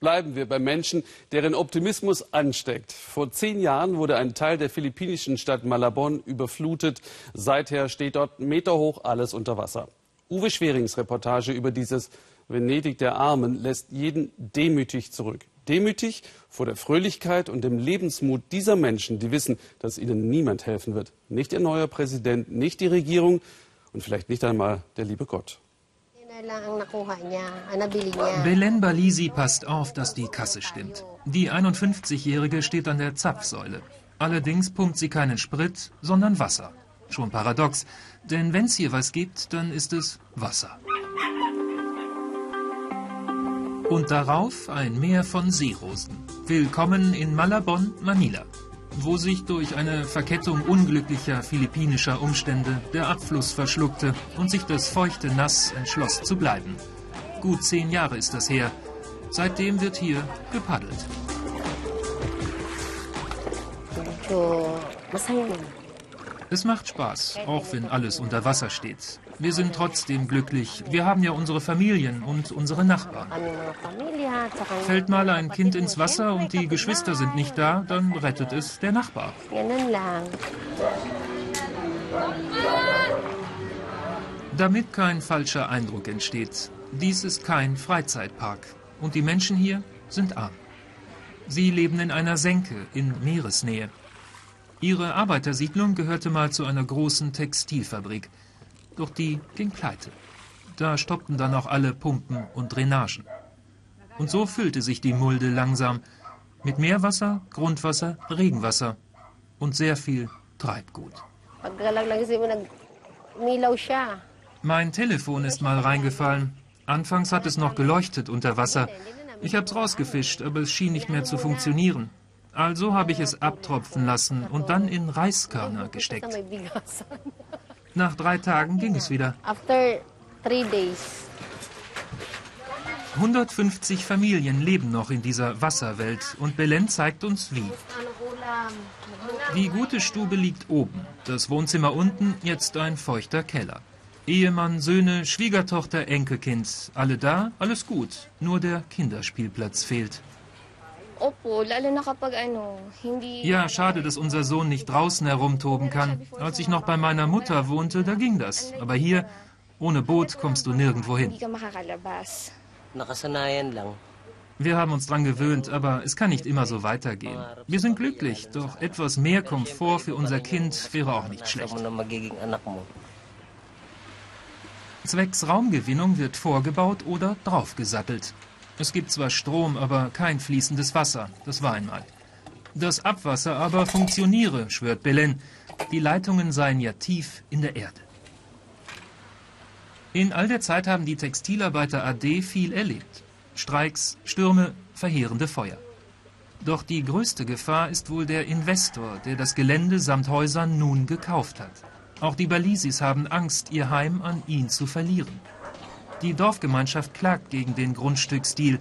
Bleiben wir bei Menschen, deren Optimismus ansteckt. Vor zehn Jahren wurde ein Teil der philippinischen Stadt Malabon überflutet. Seither steht dort meterhoch alles unter Wasser. Uwe Schwerings Reportage über dieses Venedig der Armen lässt jeden demütig zurück. Demütig vor der Fröhlichkeit und dem Lebensmut dieser Menschen, die wissen, dass ihnen niemand helfen wird. Nicht ihr neuer Präsident, nicht die Regierung und vielleicht nicht einmal der liebe Gott. Belen Balisi passt auf, dass die Kasse stimmt. Die 51-Jährige steht an der Zapfsäule. Allerdings pumpt sie keinen Sprit, sondern Wasser. Schon paradox, denn wenn es hier was gibt, dann ist es Wasser. Und darauf ein Meer von Seerosen. Willkommen in Malabon, Manila wo sich durch eine Verkettung unglücklicher philippinischer Umstände der Abfluss verschluckte und sich das feuchte Nass entschloss zu bleiben. Gut zehn Jahre ist das her. Seitdem wird hier gepaddelt. Es macht Spaß, auch wenn alles unter Wasser steht. Wir sind trotzdem glücklich. Wir haben ja unsere Familien und unsere Nachbarn. Fällt mal ein Kind ins Wasser und die Geschwister sind nicht da, dann rettet es der Nachbar. Damit kein falscher Eindruck entsteht, dies ist kein Freizeitpark und die Menschen hier sind arm. Sie leben in einer Senke in Meeresnähe. Ihre Arbeitersiedlung gehörte mal zu einer großen Textilfabrik doch die ging pleite. Da stoppten dann auch alle Pumpen und Drainagen. Und so füllte sich die Mulde langsam mit Meerwasser, Grundwasser, Regenwasser und sehr viel Treibgut. Mein Telefon ist mal reingefallen. Anfangs hat es noch geleuchtet unter Wasser. Ich hab's rausgefischt, aber es schien nicht mehr zu funktionieren. Also habe ich es abtropfen lassen und dann in Reiskörner gesteckt. Nach drei Tagen ging es wieder. 150 Familien leben noch in dieser Wasserwelt und Belen zeigt uns wie. Die gute Stube liegt oben, das Wohnzimmer unten, jetzt ein feuchter Keller. Ehemann, Söhne, Schwiegertochter, Enkelkind, alle da, alles gut, nur der Kinderspielplatz fehlt. Ja, schade, dass unser Sohn nicht draußen herumtoben kann. Als ich noch bei meiner Mutter wohnte, da ging das. Aber hier, ohne Boot, kommst du nirgendwo hin. Wir haben uns dran gewöhnt, aber es kann nicht immer so weitergehen. Wir sind glücklich, doch etwas mehr Komfort für unser Kind wäre auch nicht schlecht. Zwecks Raumgewinnung wird vorgebaut oder draufgesattelt. Es gibt zwar Strom, aber kein fließendes Wasser. Das war einmal. Das Abwasser aber funktioniere, schwört Belen. Die Leitungen seien ja tief in der Erde. In all der Zeit haben die Textilarbeiter AD viel erlebt. Streiks, Stürme, verheerende Feuer. Doch die größte Gefahr ist wohl der Investor, der das Gelände samt Häusern nun gekauft hat. Auch die Balisis haben Angst, ihr Heim an ihn zu verlieren. Die Dorfgemeinschaft klagt gegen den Grundstücksdeal.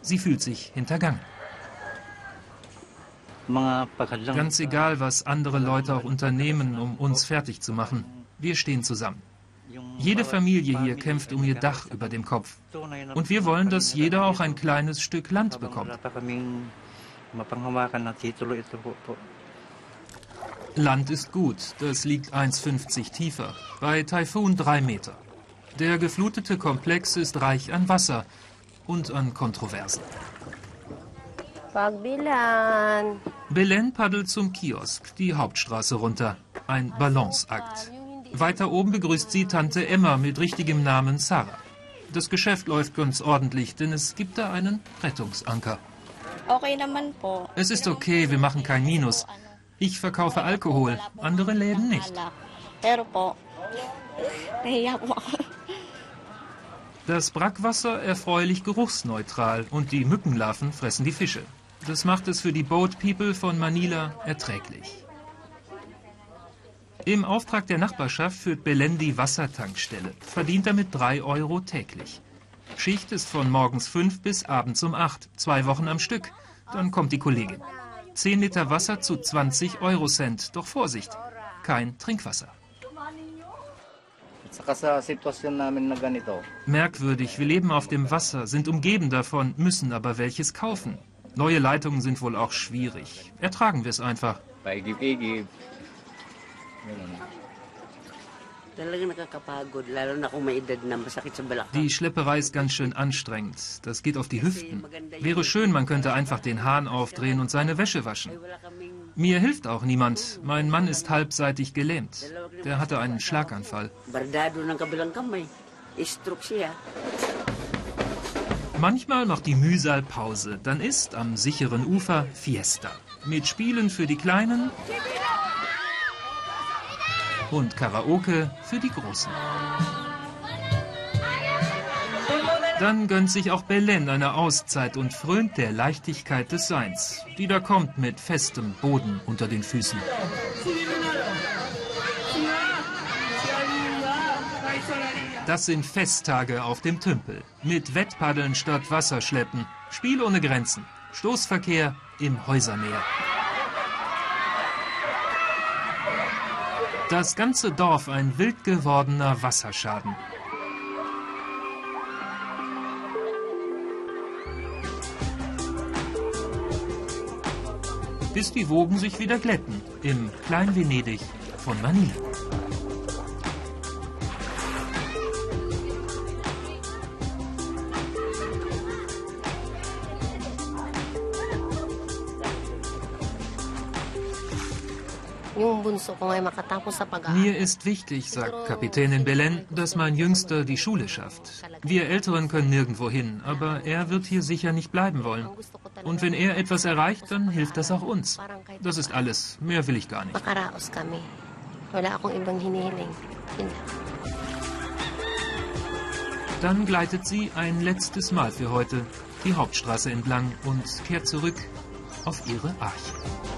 Sie fühlt sich hintergangen. Ganz egal, was andere Leute auch unternehmen, um uns fertig zu machen. Wir stehen zusammen. Jede Familie hier kämpft um ihr Dach über dem Kopf. Und wir wollen, dass jeder auch ein kleines Stück Land bekommt. Land ist gut, das liegt 1,50 tiefer, bei Taifun 3 Meter. Der geflutete Komplex ist reich an Wasser und an Kontroversen. Belen paddelt zum Kiosk, die Hauptstraße runter. Ein Balanceakt. Weiter oben begrüßt sie Tante Emma mit richtigem Namen Sarah. Das Geschäft läuft ganz ordentlich, denn es gibt da einen Rettungsanker. Es ist okay, wir machen kein Minus. Ich verkaufe Alkohol, andere Läden nicht. Das Brackwasser erfreulich geruchsneutral und die Mückenlarven fressen die Fische. Das macht es für die Boat People von Manila erträglich. Im Auftrag der Nachbarschaft führt Belen die Wassertankstelle, verdient damit 3 Euro täglich. Schicht ist von morgens 5 bis abends um 8, zwei Wochen am Stück. Dann kommt die Kollegin. 10 Liter Wasser zu 20 Euro Cent. Doch Vorsicht, kein Trinkwasser. Saka sa sitwasyon namin na ganito, Merkwürdig, wir leben auf dem Wasser, sind umgeben davon, müssen aber welches kaufen. Neue Leitungen sind wohl auch schwierig. Ertragen wir es einfach. paigib-igib. Die Schlepperei ist ganz schön anstrengend. Das geht auf die Hüften. Wäre schön, man könnte einfach den Hahn aufdrehen und seine Wäsche waschen. Mir hilft auch niemand. Mein Mann ist halbseitig gelähmt. Der hatte einen Schlaganfall. Manchmal macht die Mühsal Pause. Dann ist am sicheren Ufer Fiesta. Mit Spielen für die Kleinen und Karaoke für die Großen. Dann gönnt sich auch Belen eine Auszeit und frönt der Leichtigkeit des Seins, die da kommt mit festem Boden unter den Füßen. Das sind Festtage auf dem Tümpel. Mit Wettpaddeln statt Wasserschleppen. Spiel ohne Grenzen. Stoßverkehr im Häusermeer. Das ganze Dorf ein wild gewordener Wasserschaden. Bis die Wogen sich wieder glätten im Klein-Venedig von Manila. Mir ist wichtig, sagt Kapitänin Belen, dass mein Jüngster die Schule schafft. Wir Älteren können nirgendwo hin, aber er wird hier sicher nicht bleiben wollen. Und wenn er etwas erreicht, dann hilft das auch uns. Das ist alles. Mehr will ich gar nicht. Dann gleitet sie ein letztes Mal für heute die Hauptstraße entlang und kehrt zurück auf ihre Arche.